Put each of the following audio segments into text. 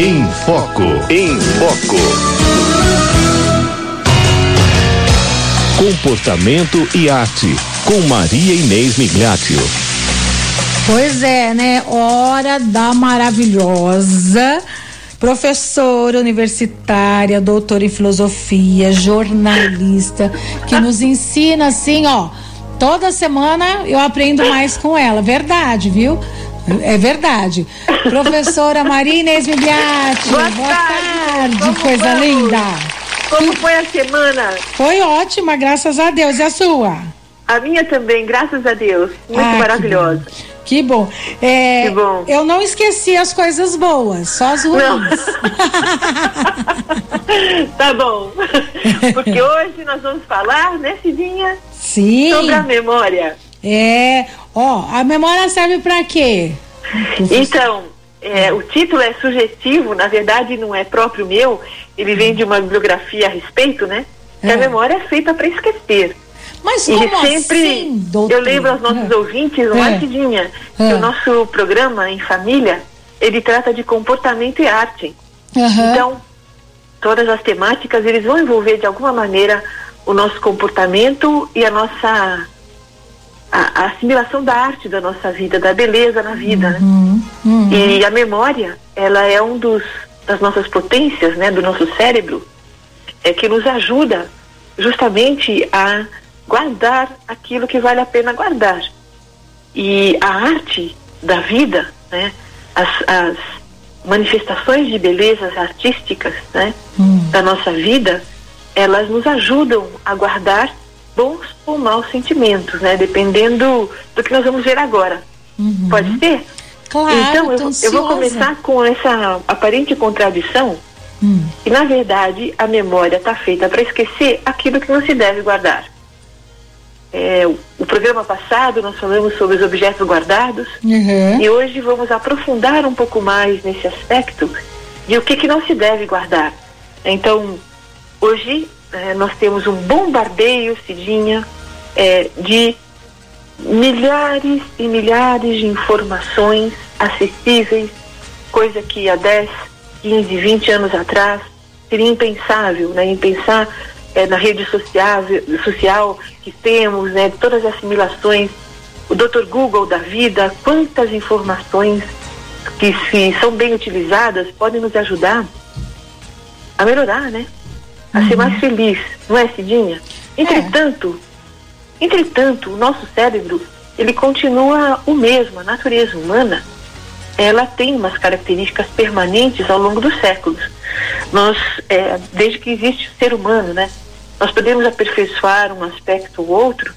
Em Foco. Em Foco. Comportamento e arte. Com Maria Inês Migliaccio. Pois é, né? Hora da maravilhosa professora universitária, doutora em filosofia, jornalista, que nos ensina assim, ó. Toda semana eu aprendo mais com ela, verdade, viu? É verdade. Professora Maria Inês Migliatti, boa, boa tarde, tarde coisa vamos? linda. Como foi a semana? Foi ótima, graças a Deus. E a sua? A minha também, graças a Deus. Muito Ah, maravilhosa. Que bom. É, Que bom. Eu não esqueci as coisas boas, só as ruins. tá bom. Porque hoje nós vamos falar, né, Cidinha? Sim. Sobre a memória. É. Ó, a memória serve pra quê? Então, é, o título é sugestivo, na verdade não é próprio meu, ele vem de uma bibliografia a respeito, né? Que É. a memória é feita para esquecer. Mas E sempre assim, eu lembro aos nossos É. ouvintes, uma É. Cidinha, que É. o nosso programa em família, ele trata de comportamento e arte. Aham. Então, todas as temáticas, eles vão envolver de alguma maneira o nosso comportamento e a nossa a, a assimilação da arte da nossa vida, da beleza na vida, né? Hum, hum. E a memória, ela é um dos das nossas potências, né, do nosso cérebro, é que nos ajuda justamente a guardar aquilo que vale a pena guardar. E a arte da vida, né, as, as manifestações de belezas artísticas, né, Hum. da nossa vida, elas nos ajudam a guardar bons ou maus sentimentos, né, dependendo do que nós vamos ver agora. Uhum. Pode ser? Claro, então, eu, eu vou começar com essa aparente contradição, Hum. que na verdade a memória está feita para esquecer aquilo que não se deve guardar. É, o, o programa passado nós falamos sobre os objetos guardados Uhum. e hoje vamos aprofundar um pouco mais nesse aspecto de o que, que não se deve guardar. Então, hoje eh, nós temos um bombardeio, Cidinha, eh, de milhares e milhares de informações acessíveis, coisa que há 10, 15, 20 anos atrás seria impensável, né? Em pensar eh, na rede social, social que temos, né? Todas as assimilações, o Dr. Google da vida, quantas informações que se são bem utilizadas podem nos ajudar a melhorar, né? A ser mais feliz, não é, Cidinha? Entretanto, entretanto, o nosso cérebro, ele continua o mesmo, a natureza humana, ela tem umas características permanentes ao longo dos séculos. Nós, é, desde que existe o ser humano, né? Nós podemos aperfeiçoar um aspecto ou outro,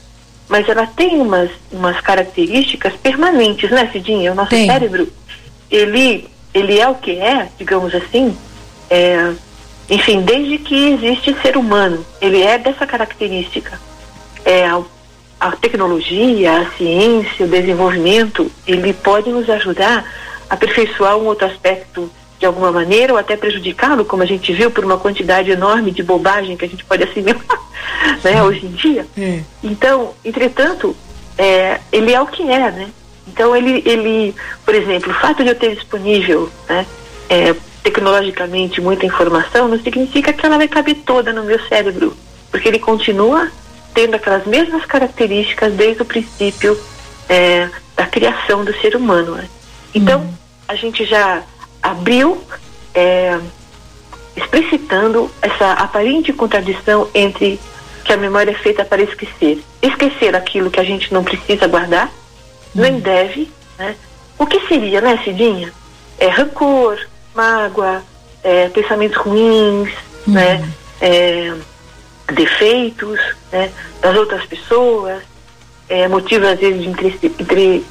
mas ela tem umas, umas características permanentes, né, Cidinha? O nosso Tem. cérebro, ele, ele é o que é, digamos assim, é, enfim, desde que existe ser humano, ele é dessa característica. É, a, a tecnologia, a ciência, o desenvolvimento, ele pode nos ajudar a aperfeiçoar um outro aspecto de alguma maneira ou até prejudicá-lo, como a gente viu, por uma quantidade enorme de bobagem que a gente pode assimilar né, hoje em dia. É. Então, entretanto, é, ele é o que é, né? Então, ele, ele, por exemplo, o fato de eu ter disponível, né, é, tecnologicamente muita informação, não significa que ela vai caber toda no meu cérebro, porque ele continua tendo aquelas mesmas características desde o princípio é, da criação do ser humano. Né? Então, a gente já abriu é, explicitando essa aparente contradição entre que a memória é feita para esquecer. Esquecer aquilo que a gente não precisa guardar, nem deve, né? O que seria, né, Cidinha? É rancor, mágoa, é, pensamentos ruins, né? É, defeitos né, das outras pessoas, é, motivos às vezes de,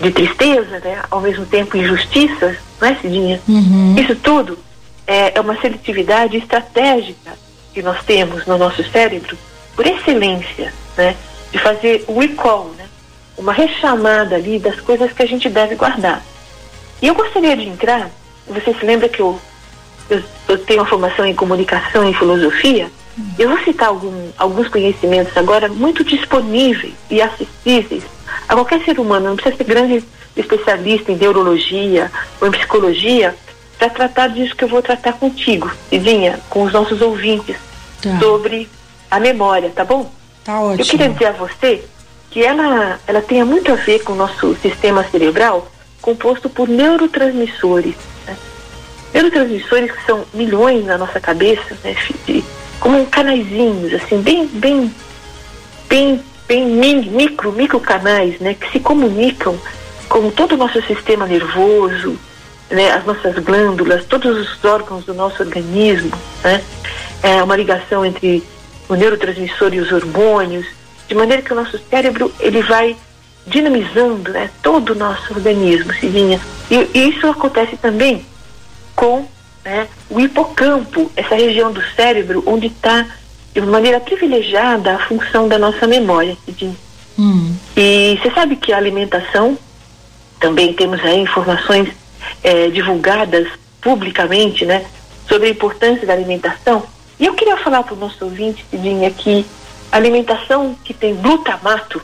de tristeza, né? ao mesmo tempo injustiças, não é, Cidinha? Uhum. Isso tudo é, é uma seletividade estratégica que nós temos no nosso cérebro, por excelência, né? De fazer o recall, né? Uma rechamada ali das coisas que a gente deve guardar. E eu gostaria de entrar, você se lembra que eu, eu, eu tenho uma formação em comunicação e filosofia? Eu vou citar algum, alguns conhecimentos agora muito disponíveis e acessíveis a qualquer ser humano, não precisa ser grande especialista em neurologia ou em psicologia para tratar disso que eu vou tratar contigo, Cidinha, com os nossos ouvintes, tá. sobre a memória, tá bom? Tá ótimo. Eu queria dizer a você que ela, ela tem muito a ver com o nosso sistema cerebral composto por neurotransmissores. Né? Neurotransmissores que são milhões na nossa cabeça, né, de, como canaizinhos, assim, bem, bem, bem, bem micro, micro canais, né, que se comunicam com todo o nosso sistema nervoso, né, as nossas glândulas, todos os órgãos do nosso organismo, né, é uma ligação entre o neurotransmissor e os hormônios, de maneira que o nosso cérebro ele vai dinamizando né, todo o nosso organismo, Cidinha. E, e isso acontece também com né, o hipocampo, essa região do cérebro onde está de maneira privilegiada a função da nossa memória, Cidinha. Hum. E você sabe que a alimentação, também temos aí informações é, divulgadas publicamente, né, sobre a importância da alimentação. E eu queria falar para o nosso ouvinte, Cidinha, que alimentação que tem glutamato,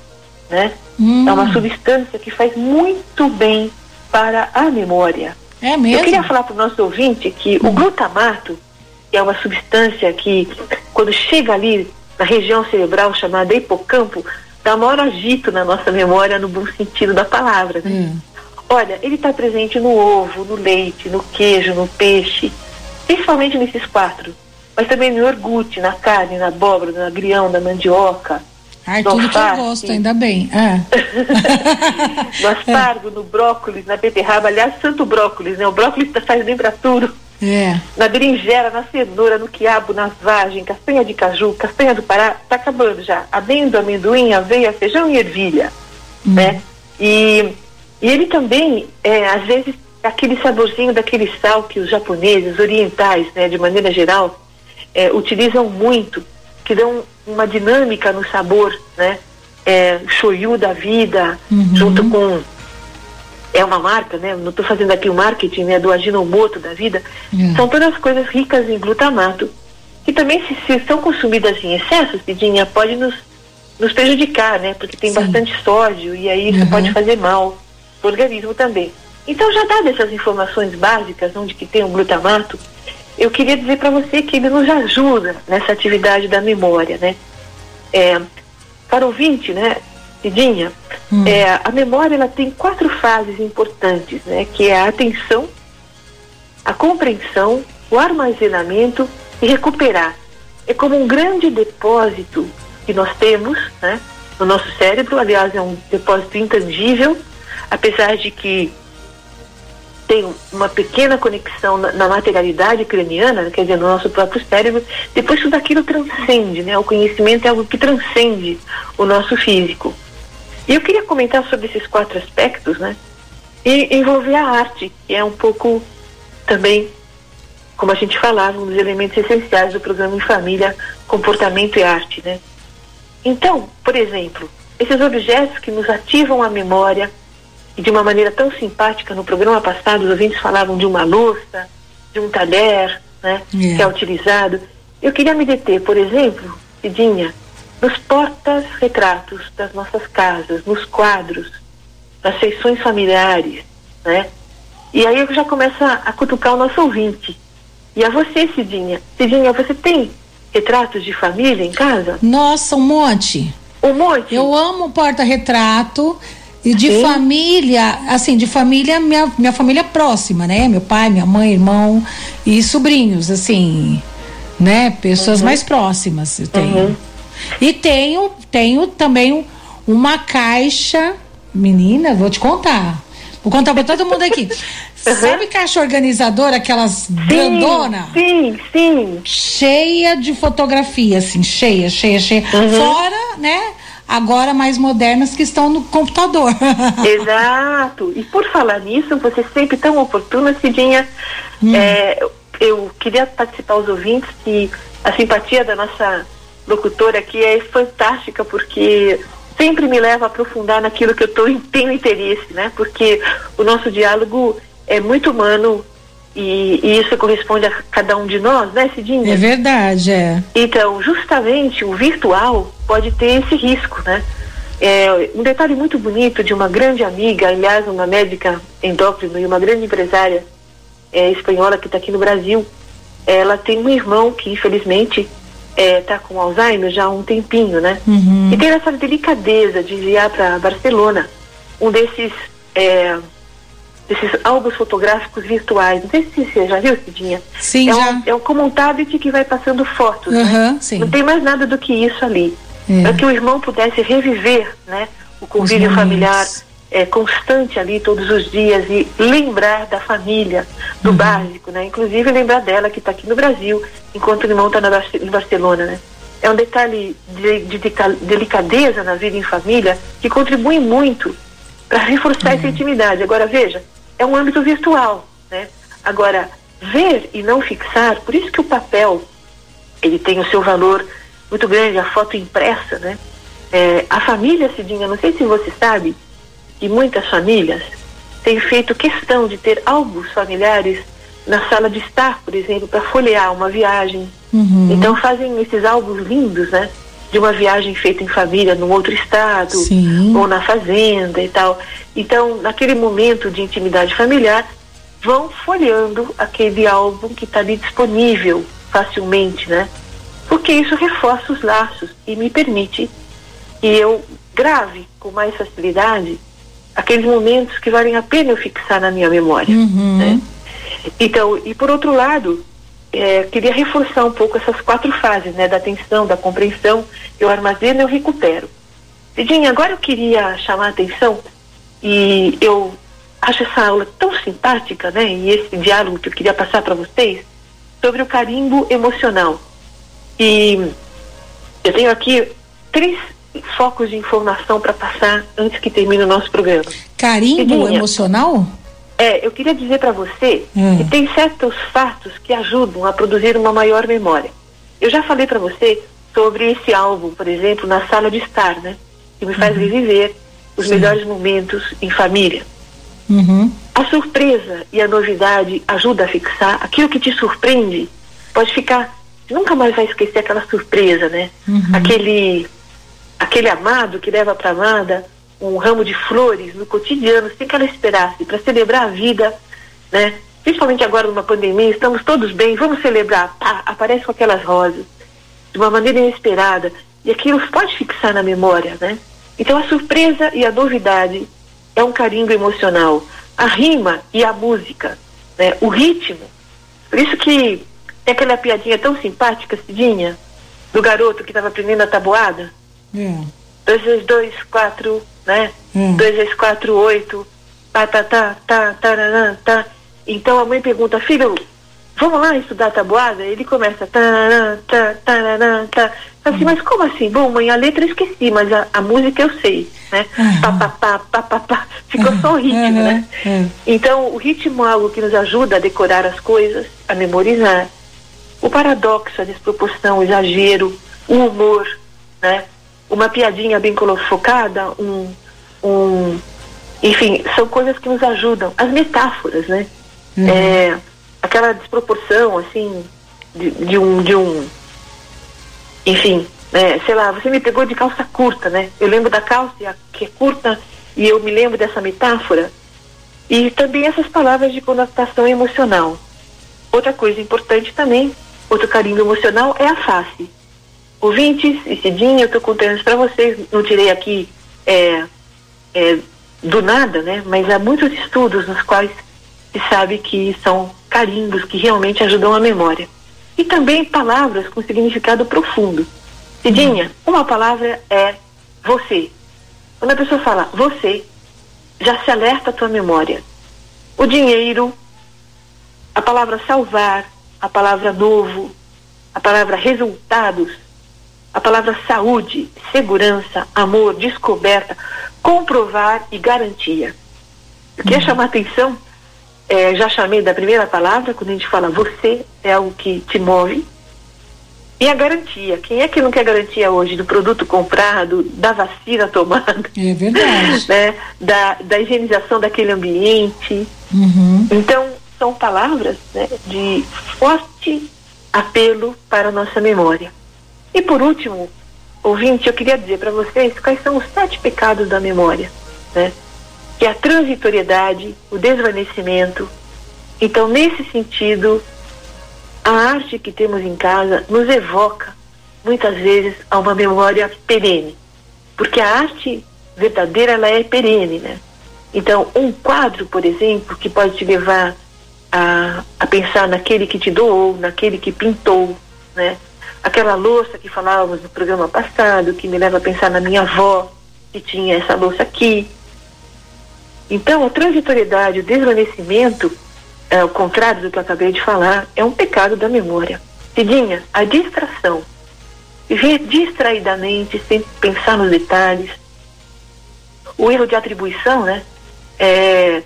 né? Hum. É uma substância que faz muito bem para a memória. É mesmo? Eu queria falar para o nosso ouvinte que hum. o glutamato é uma substância que, quando chega ali na região cerebral chamada hipocampo, dá maior agito na nossa memória no bom sentido da palavra. Né? Hum. Olha, ele está presente no ovo, no leite, no queijo, no peixe, principalmente nesses quatro mas também no iogurte, na carne, na abóbora, no agrião, na mandioca. Ai, tudo alface, que eu gosto, ainda bem. É. no aspargo, no brócolis, na beterraba, aliás, santo brócolis, né? O brócolis faz bem para tudo. É. Na berinjela, na cenoura, no quiabo, na vagem, castanha de caju, castanha do Pará, tá acabando já. Amendo, amendoim, aveia, feijão e ervilha, hum. né? E, e ele também, é, às vezes, aquele saborzinho daquele sal que os japoneses, orientais, né, de maneira geral, é, utilizam muito, que dão uma dinâmica no sabor, né? É, shoyu da vida, uhum. junto com é uma marca, né? Não estou fazendo aqui o marketing, né? Do Ajinomoto da vida. Uhum. São todas coisas ricas em glutamato que também se, se são consumidas em excesso, Cidinha, pode nos, nos prejudicar, né? Porque tem Sim. bastante sódio e aí isso uhum. pode fazer mal para o organismo também. Então já dado essas informações básicas, onde que tem o glutamato, eu queria dizer para você que ele nos ajuda nessa atividade da memória, né? É, para o ouvinte, né, Cidinha, hum. é, a memória ela tem quatro fases importantes, né? Que é a atenção, a compreensão, o armazenamento e recuperar. É como um grande depósito que nós temos, né? No nosso cérebro, aliás, é um depósito intangível, apesar de que tem uma pequena conexão na, na, materialidade craniana, quer dizer, no nosso próprio cérebro, depois tudo aquilo transcende, né? O conhecimento é algo que transcende o nosso físico. E eu queria comentar sobre esses quatro aspectos, né? E envolver a arte, que é um pouco também, como a gente falava, um dos elementos essenciais do programa em família, comportamento e arte, né? Então, por exemplo, esses objetos que nos ativam a memória, e de uma maneira tão simpática. No programa passado, os ouvintes falavam de uma louça, de um talher, né, yeah. que é utilizado. Eu queria me deter, por exemplo, Cidinha, nos portas-retratos das nossas casas, nos quadros, nas feições familiares, né? E aí eu já começo a, a cutucar o nosso ouvinte. E a você, Cidinha. Cidinha, você tem retratos de família em casa? Nossa, um monte. Um monte? Eu amo porta-retrato. E de Sim. família, assim, de família, minha, minha família próxima, né? Meu pai, minha mãe, irmão e sobrinhos, assim, né? Pessoas uhum. mais próximas eu tenho. Uhum. E tenho, tenho também uma caixa, menina, vou te contar. Vou contar para todo mundo aqui. Uhum. Sabe caixa organizadora, aquelas sim, grandona? Sim, sim. Cheia de fotografia, assim, cheia, cheia, cheia. Uhum. Fora, né? Agora mais modernas que estão no computador. Exato. E por falar nisso, você sempre tão oportuna, Cidinha. Hum. É, eu queria participar os ouvintes que a simpatia da nossa locutora aqui é fantástica porque sempre me leva a aprofundar naquilo que eu tô, tenho interesse, né? Porque o nosso diálogo é muito humano e, e, isso corresponde a cada um de nós, né, Cidinha? É verdade, é. Então, justamente o virtual pode ter esse risco, né? É, um detalhe muito bonito de uma grande amiga, aliás, uma médica endócrina e uma grande empresária é, espanhola que está aqui no Brasil, ela tem um irmão que infelizmente está com Alzheimer já há um tempinho, né? Uhum. E tem essa delicadeza de enviar para Barcelona um desses é, desses álbuns fotográficos virtuais. Não sei se você já viu, Cidinha. Sim, é já. Um, é um, como um tablet que vai passando fotos, uhum, né? Não tem mais nada do que isso ali. É. Para que o irmão pudesse reviver, né? O convívio familiar é, constante ali todos os dias e lembrar da família, do Uhum. básico, né? Inclusive lembrar dela que está aqui no Brasil, enquanto o irmão está em Barcelona, né? É um detalhe de, de deca- delicadeza na vida em família que contribui muito para reforçar Uhum. essa intimidade. Agora veja, é um âmbito virtual, né? Agora ver e não fixar, por isso que o papel ele tem o seu valor muito grande, a foto impressa, né? É, a família, Cidinha, não sei se você sabe, que muitas famílias têm feito questão de ter álbuns familiares na sala de estar, por exemplo, para folhear uma viagem. Uhum. Então fazem esses álbuns lindos, né? De uma viagem feita em família num outro estado Sim. ou na fazenda e tal. Então, naquele momento de intimidade familiar, vão folheando aquele álbum que está ali disponível facilmente, né? Porque isso reforça os laços e me permite que eu grave com mais facilidade aqueles momentos que valem a pena eu fixar na minha memória. Uhum. né? Então, e por outro lado, é, queria reforçar um pouco essas quatro fases, né? Da atenção, da compreensão, eu armazeno, eu recupero. Cidinha, agora eu queria chamar a atenção e eu acho essa aula tão simpática, né? E esse diálogo que eu queria passar para vocês sobre o carimbo emocional. E eu tenho aqui três focos de informação para passar antes que termine o nosso programa. Carimbo Cidinha. emocional? É, eu queria dizer para você Hum. que tem certos fatos que ajudam a produzir uma maior memória. Eu já falei para você sobre esse álbum, por exemplo, na sala de estar, né? Que me faz reviver os Sim. melhores momentos em família. Uhum. A surpresa e a novidade ajudam a fixar. Aquilo que te surpreende pode ficar. Nunca mais vai esquecer aquela surpresa, né? Uhum. Aquele, aquele amado que leva para amada um ramo de flores no cotidiano, sem que ela esperasse, para celebrar a vida, né? Principalmente agora numa pandemia, estamos todos bem, vamos celebrar. Pá, aparece com aquelas rosas, de uma maneira inesperada. E aquilo pode fixar na memória, né? Então a surpresa e a novidade é um carimbo emocional. A rima e a música, né? o ritmo. Por isso que tem aquela piadinha tão simpática, Cidinha, do garoto que estava aprendendo a tabuada. É. Dois vezes dois, quatro, né? Hum. Dois vezes quatro, oito. Tá, tá, tá, tá, tararã, tá. Então a mãe pergunta, filho, vamos lá estudar tabuada? Ele começa, tararã, tá, tararã, tá. Assim, mas como assim? Bom, mãe, a letra eu esqueci, mas a, a música eu sei, né? Aham. Pá, pá, pá, pá, pá, pá. Ficou só o ritmo, Aham, né? é. Então, o ritmo é algo que nos ajuda a decorar as coisas, a memorizar. O paradoxo, a desproporção, o exagero, o humor, né? Uma piadinha bem colocada, um, um, enfim, são coisas que nos ajudam. As metáforas, né? Uhum. É, aquela desproporção, assim, de, de um, de um, enfim, né, sei lá, você me pegou de calça curta, né? Eu lembro da calça que é curta e eu me lembro dessa metáfora. E também essas palavras de conotação emocional. Outra coisa importante também, outro carinho emocional é a face. Ouvintes e Cidinha, eu estou contando isso para vocês, não tirei aqui é, é, do nada, né? Mas há muitos estudos nos quais se sabe que são carimbos que realmente ajudam a memória. E também palavras com significado profundo. Cidinha, uma palavra é você. Quando a pessoa fala você, já se alerta a tua memória. O dinheiro, a palavra salvar, a palavra novo, a palavra resultados, a palavra saúde, segurança, amor, descoberta, comprovar e garantia. Eu queria chamar a atenção, eh, já chamei da primeira palavra, quando a gente fala você, é algo que te move. E a garantia. Quem é que não quer garantia hoje do produto comprado, da vacina tomada, É verdade. né? da, da higienização daquele ambiente? Uhum. Então, são palavras né, de forte apelo para a nossa memória. E por último, ouvinte, eu queria dizer para vocês quais são os sete pecados da memória, né? Que é a transitoriedade, o desvanecimento, Então, nesse sentido, a arte que temos em casa nos evoca, muitas vezes, a uma memória perene. Porque a arte verdadeira, ela é perene, né? Então, um quadro, por exemplo, que pode te levar a, a pensar naquele que te doou, naquele que pintou, né? Aquela louça que falávamos no programa passado, que me leva a pensar na minha avó, que tinha essa louça aqui. Então, a transitoriedade, o desvanecimento, é, ao contrário do que eu acabei de falar, é um pecado da memória. Cidinha, a distração. Viver distraidamente, sem pensar nos detalhes. O erro de atribuição, né? É,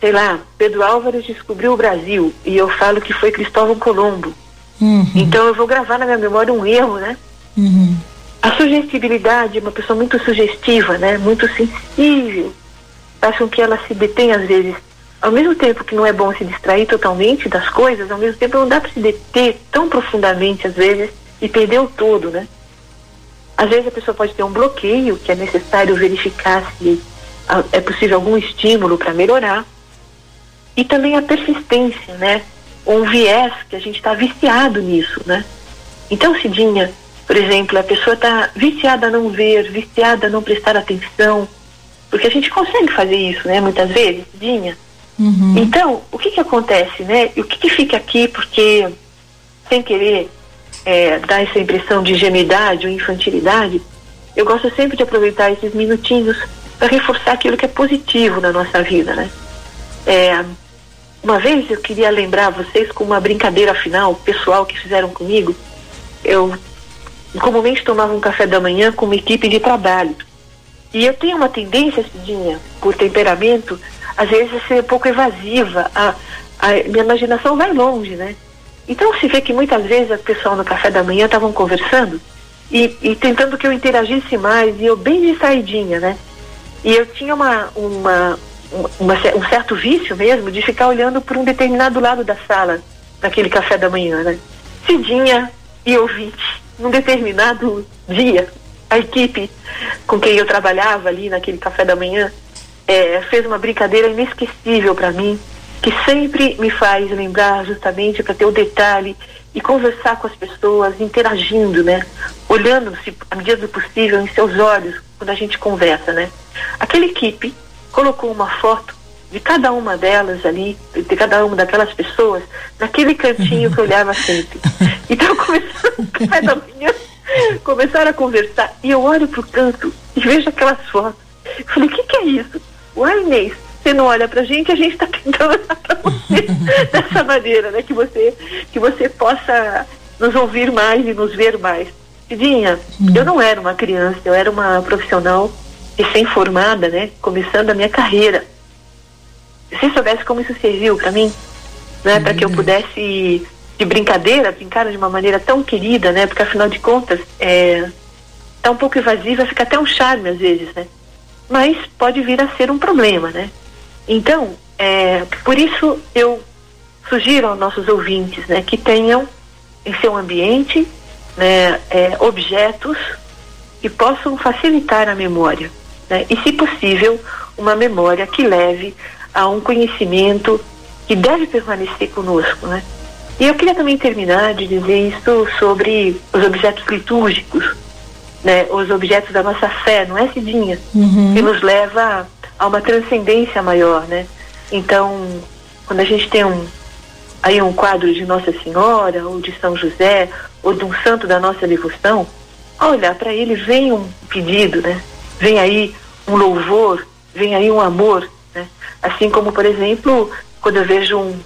sei lá, Pedro Álvares descobriu o Brasil e eu falo que foi Cristóvão Colombo. Uhum. Então eu vou gravar na minha memória um erro, né? Uhum. A sugestibilidade, uma pessoa muito sugestiva, né? Muito sensível, faz com que ela se detenha às vezes. Ao mesmo tempo que não é bom se distrair totalmente das coisas, ao mesmo tempo não dá para se deter tão profundamente às vezes e perder o todo, né? Às vezes a pessoa pode ter um bloqueio que é necessário verificar se é possível algum estímulo para melhorar. E também a persistência, né? Um viés que a gente está viciado nisso, né? Então, Cidinha, por exemplo, a pessoa está viciada a não ver, viciada a não prestar atenção, porque a gente consegue fazer isso, né? Muitas vezes, Cidinha. Uhum. Então, o que que acontece, né? E o que que fica aqui, porque sem querer é, dar essa impressão de ingenuidade ou infantilidade, eu gosto sempre de aproveitar esses minutinhos para reforçar aquilo que é positivo na nossa vida, né? É, uma vez eu queria lembrar vocês com uma brincadeira final pessoal que fizeram comigo. Eu comumente tomava um café da manhã com uma equipe de trabalho. E eu tenho uma tendência, Cidinha, por temperamento, às vezes a ser um pouco evasiva. A, a minha imaginação vai longe, né? Então se vê que muitas vezes o pessoal no café da manhã estavam conversando e, e, tentando que eu interagisse mais, e eu bem distraidinha, né? E eu tinha uma, uma, uma, um certo vício mesmo de ficar olhando por um determinado lado da sala naquele café da manhã, né? Cidinha e ouvinte, num determinado dia, a equipe com quem eu trabalhava ali naquele café da manhã é, fez uma brincadeira inesquecível para mim, que sempre me faz lembrar justamente para ter o detalhe e conversar com as pessoas, interagindo, né? Olhando-se, à medida do possível, em seus olhos, quando a gente conversa, né? Aquela equipe colocou uma foto de cada uma delas ali, de cada uma daquelas pessoas, naquele cantinho que eu olhava sempre. Então começaram, cada manhã, começaram a conversar, e eu olho pro canto e vejo aquelas fotos. Eu falei, o que, que é isso? Uai, Inês, você não olha pra gente, a gente está tentando olhar pra você dessa maneira, né? Que você, que você possa nos ouvir mais e nos ver mais. Cidinha, eu não era uma criança, eu era uma profissional recém-formada, né? Começando a minha carreira. Se soubesse como isso serviu para mim, né? Para que eu pudesse, de brincadeira, brincar de uma maneira tão querida, né? Porque afinal de contas, é, tá um pouco evasiva, fica até um charme às vezes, né? Mas pode vir a ser um problema, né? Então, é, por isso eu sugiro aos nossos ouvintes, né? Que tenham em seu ambiente né, é, objetos que possam facilitar a memória. Né? E, se possível, uma memória que leve a um conhecimento que deve permanecer conosco. Né? E eu queria também terminar de dizer isso sobre os objetos litúrgicos, né? os objetos da nossa fé, não é, Cidinha? Uhum. Que nos leva a uma transcendência maior. Né? Então, quando a gente tem um, aí um quadro de Nossa Senhora, ou de São José, ou de um santo da nossa devoção, olha, para ele vem um pedido, né? Vem aí um louvor, vem aí um amor, né? Assim como, por exemplo, quando eu vejo um,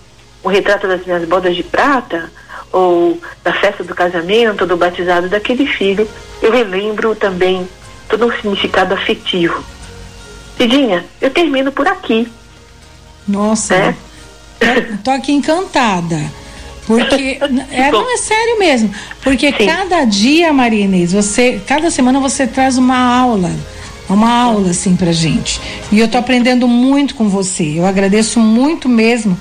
um retrato das minhas bodas de prata, ou da festa do casamento, do batizado daquele filho, eu relembro também todo um significado afetivo. Cidinha, eu termino por aqui. Nossa, né? tô aqui encantada. Porque é, não é sério mesmo. Porque Sim. cada dia, Maria Inês, você, cada semana você traz uma aula. Uma aula assim pra gente. E eu tô aprendendo muito com você. Eu agradeço muito mesmo,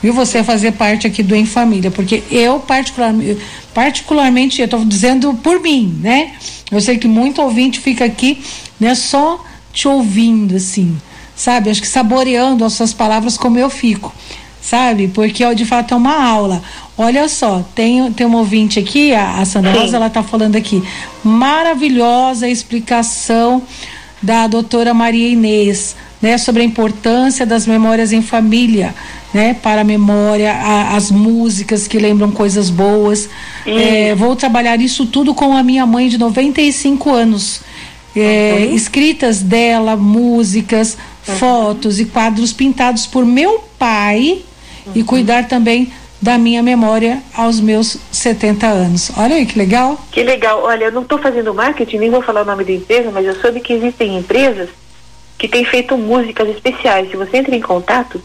viu, você fazer parte aqui do Em Família, porque eu particularmente, particularmente eu tô dizendo por mim, né? Eu sei que muito ouvinte fica aqui, né, só te ouvindo assim, sabe? Acho que saboreando as suas palavras como eu fico sabe? Porque ó, de fato é uma aula. Olha só, tem, tem uma ouvinte aqui, a, a Sandra. Rosa, ela tá falando aqui. Maravilhosa explicação da doutora Maria Inês, né, sobre a importância das memórias em família, né, para a memória, a- as músicas que lembram coisas boas. É, vou trabalhar isso tudo com a minha mãe de 95 anos. É, Escritas dela, músicas, fotos e quadros pintados por meu pai e cuidar também da minha memória aos meus 70 anos. Olha aí que legal. Que legal. Olha, eu não estou fazendo marketing, nem vou falar o nome da empresa, mas eu soube que existem empresas que têm feito músicas especiais. Se você entra em contato,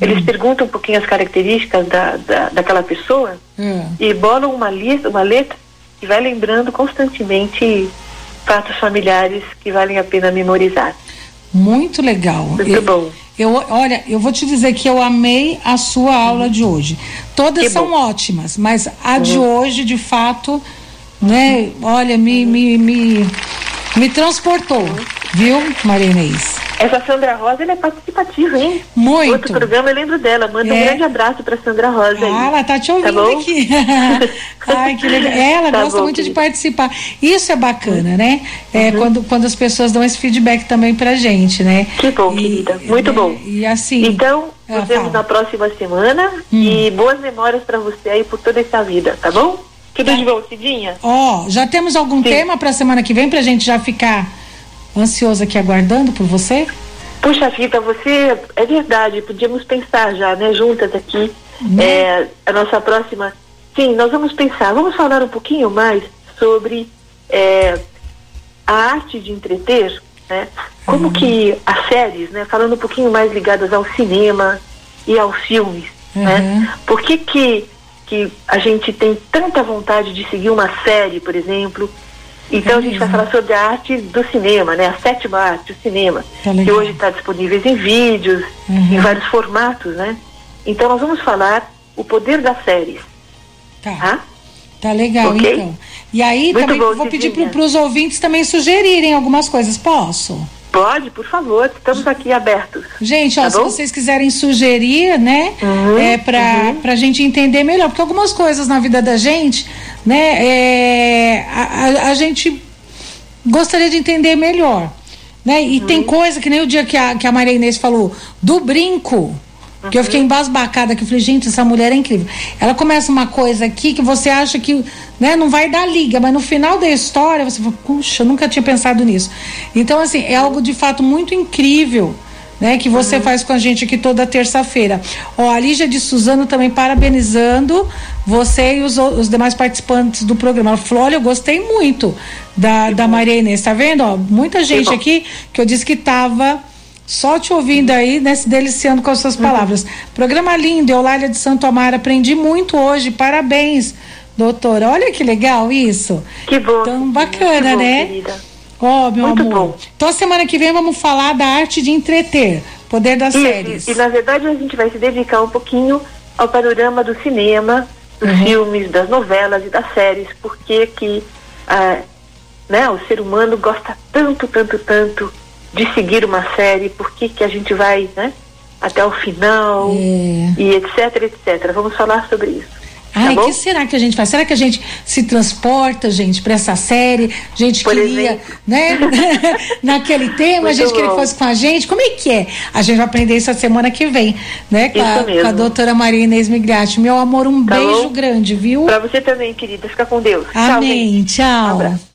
eles perguntam um pouquinho as características da, da, daquela pessoa É. e bolam uma, lista, uma letra que vai lembrando constantemente fatos familiares que valem a pena memorizar. Muito legal. Muito eu, bom. Eu, olha, eu vou te dizer que eu amei a sua aula de hoje. Todas Que são bom. Uhum. ótimas, mas a de hoje, de fato, né? Olha, me, me, me, me transportou, viu, Maria Inês? Essa Sandra Rosa, ela é participativa, hein? Muito. Outro programa, eu lembro dela. Manda um É. grande abraço para Sandra Rosa aí. Ah, ela tá te ouvindo bom? aqui. Ai, que legal. Ela Tá gosta bom, muito de participar. Isso é bacana, né? É, Uhum. quando, quando as pessoas dão esse feedback também pra gente, né? Que bom, querida. Muito né, bom. E assim. Então, Ah, nos vemos na próxima semana e boas memórias para você aí por toda essa vida, tá bom? Tudo Tá. de bom, Cidinha? Ó, já temos algum Sim. tema pra semana que vem pra gente já ficar ansioso aqui aguardando por você? Puxa vida, você, é verdade, podíamos pensar já, né, juntas aqui, Né? é, a nossa próxima. Sim, nós vamos pensar, vamos falar um pouquinho mais sobre é, a arte de entreter, né? Como que as séries, né, falando um pouquinho mais ligadas ao cinema e aos filmes, Uhum. né? Por que que, que a gente tem tanta vontade de seguir uma série, por exemplo? Então a gente vai falar sobre a arte do cinema, né? A sétima arte, o cinema, Tá que hoje está disponível em vídeos, Uhum. em vários formatos, né? Então nós vamos falar o poder das séries, Tá. tá? Tá legal, Ok? então. E aí Muito também bom, vou pedir para os ouvintes também sugerirem algumas coisas. Posso? Pode, por favor, estamos aqui abertos. Gente, ó, Tá se bom? vocês quiserem sugerir, né, Uhum, é pra, pra gente entender melhor, porque algumas coisas na vida da gente, né, é, a, a- a gente gostaria de entender melhor, né, e tem Uhum. coisa que nem o dia que a, que a Maria Inês falou, do brinco, que eu Uhum. fiquei embasbacada, que eu falei, gente, essa mulher é incrível. Ela começa uma coisa aqui que você acha que, né, não vai dar liga, mas no final da história você fala, puxa, eu nunca tinha pensado nisso. Então, assim, é algo de fato muito incrível, né, que você faz com a gente aqui toda terça-feira. Ó, a Lígia de Suzano também parabenizando você e os, os demais participantes do programa. Ela falou, olha, eu gostei muito da, da Maria Inês, tá vendo? Ó, muita gente aqui que eu disse que tava só te ouvindo aí, né, se deliciando com as suas palavras. Programa lindo, Eulália de Santo Amaro, aprendi muito hoje, parabéns, doutora. Olha que legal isso. Que bom. Cidinha, bacana, bom, né? querida. Ó, meu Muito amor. bom. Então, semana que vem vamos falar da arte de entreter, poder das Isso, séries. E, e, na verdade a gente vai se dedicar um pouquinho ao panorama do cinema, dos Uhum. filmes, das novelas e das séries, porque que ah, né, o ser humano gosta tanto, tanto, tanto de seguir uma série, por que que a gente vai né, até o final É. e etc, etc. Vamos falar sobre isso. Ai, tá o bom? que será que a gente faz? Será que a gente se transporta, gente, para essa série? A gente Por queria, exemplo. né? Naquele tema, a Muito gente queria que bom. fosse com a gente. Como é que é? A gente vai aprender isso a semana que vem, né? Com, a, com a doutora Maria Inês Migliatti. Meu amor, um Tá beijo bom? grande, viu? Para você também, querida. Fica com Deus. Tchau. Amém. Um Tchau. abraço.